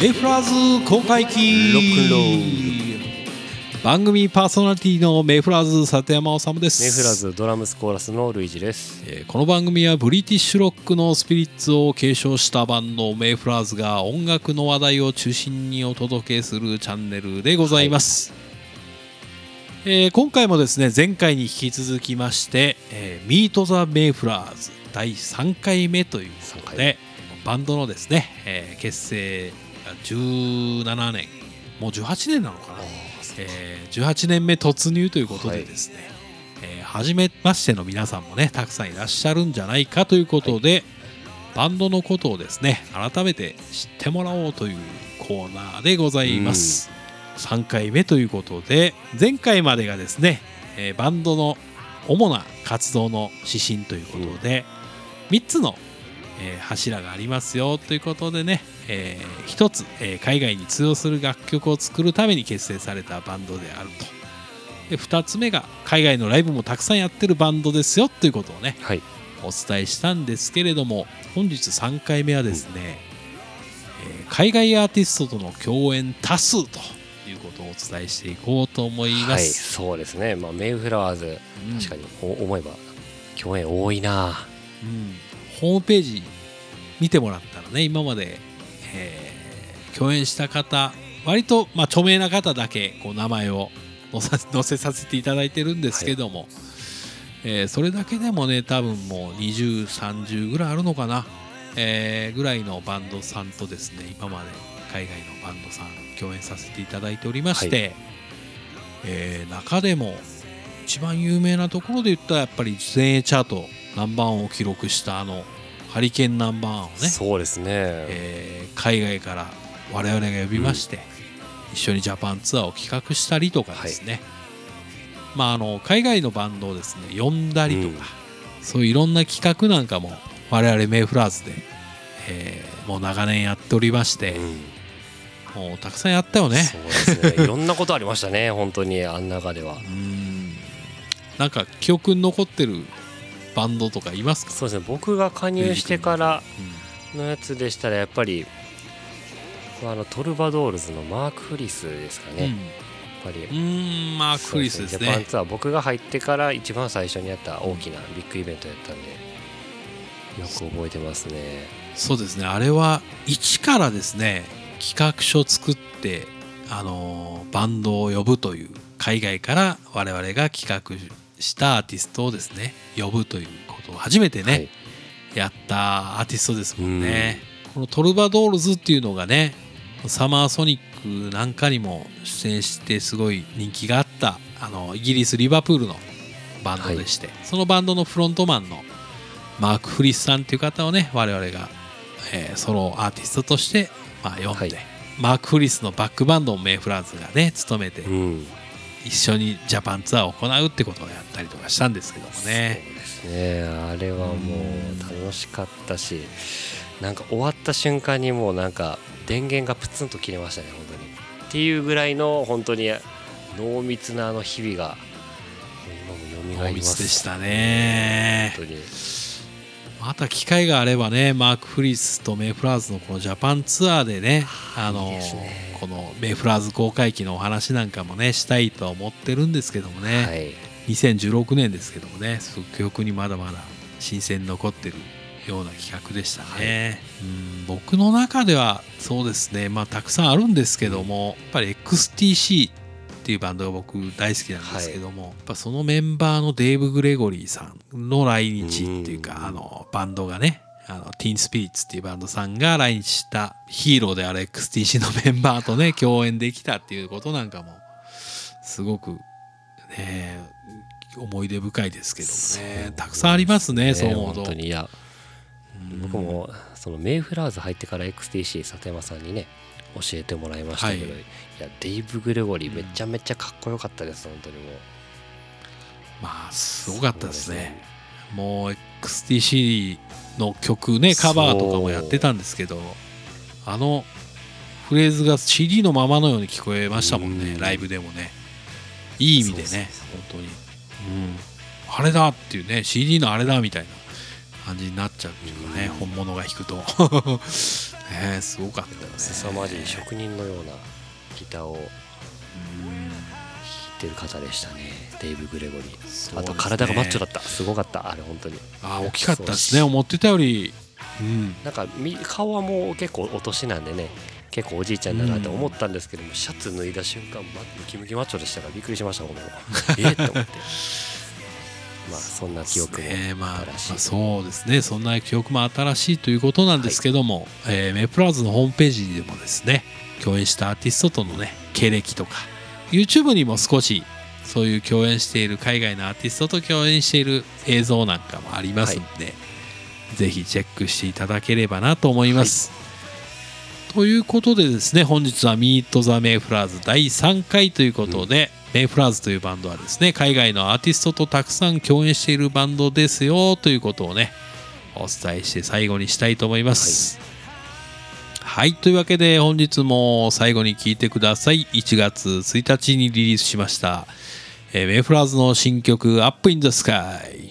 メイフラーズ公開期ロックンロー番組パーソナリティのメイフラーズ里山治です。メイフラーズドラムスコーラスのルイージです。えーこの番組はブリティッシュロックのスピリッツを継承したバンドメイフラーズが音楽の話題を中心にお届けするチャンネルでございます、えー今回もですね前回に引き続きまして「えー、ミート・ザ・メイフラーズ」第3回目ということ3回でバンドのですね、えー結成が17年。もう18年なのかな、えー18年目突入ということでですね、えー初めましての皆さんもねたくさんいらっしゃるんじゃないかということで、バンドのことをですね改めて知ってもらおうというコーナーでございます、3回目ということで前回までがですね、えーバンドの主な活動の指針ということで、3つの、えー柱がありますよということでね、え1つ、えー海外に通用する楽曲を作るために結成されたバンドであると。で2つ目が海外のライブもたくさんやってるバンドですよということをねはい。お伝えしたんですけれども本日3回目はですね、えー海外アーティストとの共演多数ということをお伝えしていこうと思いまはいす、そうですね。まあメイフラワーズうん。確かにお思えば共演多いな。うん。ホームページ見てもらったらね今まで、えー共演した方割と、まあ、著名な方だけこう名前を載せさせていただいてるんですけども、えーそれだけでもね多分もう2030ぐらいあるのかな、えーぐらいのバンドさんとですね今まで海外のバンドさん共演させていただいておりまして、えー中でも一番有名なところで言ったらやっぱり全英チャートナンバーワンを記録したあのハリケーンナンバーワンをね、そうですね。えー海外から我々が呼びまして、一緒にジャパンツアーを企画したりとかですね、まああの海外のバンドをですね呼んだりとか、そういういろんな企画なんかも我々メイフラーズで、えーもう長年やっておりましてう、ん。もうたくさんやったよね。そうですね。いろんなことありましたね本当にあん中では。うん。なんか記憶に残ってるバンドとかいますか、そうですね。僕が加入してからうん。のやつでしたらやっぱりあのトルバドールズのマーク・フリスですかね、やっぱり。うん、マーク・フリスですね。ジャパンツアー僕が入ってから一番最初にやった大きなビッグイベントやったんでよく覚えてますね。そうですね。あれは一からですね企画書作ってあのーバンドを呼ぶという海外から我々が企画したアーティストをですね呼ぶということを初めてね、はい。やったアーティストですもんね、このトルバドールズっていうのがねサマーソニックなんかにも出演してすごい人気があったあのイギリス・リバプールのバンドでして、そのバンドのフロントマンのマーク・フリスさんっていう方をね我々が、えーソロアーティストとして、まあ、呼んで、はい。マーク・フリスのバックバンドをメイフラーズがね務めてうん一緒にジャパンツアーを行うってことをやったりとかしたんですけどもね。そうですねあれはもう楽しかったしなんか終わった瞬間にもうなんか電源がプツンと切れましたね本当にっていうぐらいの本当に濃密なあの日々が今も蘇濃ります密でしたね。本当にまた機会があればねマーク・フリスとメイフラーズのこのジャパンツアーでねあのね。このメイフラーズ公開期のお話なんかもねしたいとは思ってるんですけどもね、はい。2016年ですけどもねすごく記憶にまだまだ新鮮に残ってるような企画でしたね、うん僕の中ではそうですね。まあたくさんあるんですけども、やっぱり XTC っていうバンドが僕大好きなんですけども、やっぱそのメンバーのデーブ・グレゴリーさんの来日っていうか、うん。あのバンドがねあのティーンスピリッツっていうバンドさんが来日したヒーローである XTC のメンバーとね 共演できたっていうことなんかもすごくね思い出深いですけどもね。たくさんありますねそう思うと。本当に。いや僕もそのメイフラーズ入ってから XTC 里山さんにね教えてもらいましたけど、はい。い、やデイブ・グレゴリーめちゃめちゃかっこよかったです本当にもう。まあすごかったですね。もう XTC の曲ねカバーとかもやってたんですけどあのフレーズが CD のままのように聞こえましたもんねうん。ライブでもね。いい意味でね本当に、うん、あれだっていうね CD のあれだみたいな感じになっちゃうっていうかね、本物が弾くと、えー、すごかったよね。凄まじい職人のようなギターを弾いてる方でしたね。デイブ・グレゴリー、すね。あと体がマッチョだった。すごかった。あれ本当に。あー大きかったですね。思ってたより。うん。なんかみ顔はもう結構お年なんでね。結構おじいちゃんだなと思ったんですけども、シャツ脱いだ瞬間まムキムキマッチョでしたからびっくりしましたも。んねえっと思ってまあそんな記憶もね。まあ、ま新しい、あそうですね。そんな記憶も新しいということなんですけども、えーメプラーズのホームページでもですね共演したアーティストとのね経歴とか YouTube にも少しそういう共演している海外のアーティストと共演している映像なんかもありますので、ぜひチェックしていただければなと思います。ということでですね本日は「ミート・ザ・メイフラーズ」第3回ということで、メイフラーズというバンドはですね海外のアーティストとたくさん共演しているバンドですよということをねお伝えして最後にしたいと思います。はい、というわけで本日も最後に聴いてください。1月1日にリリースしました、えーメイフラーズの新曲「アップインザスカイ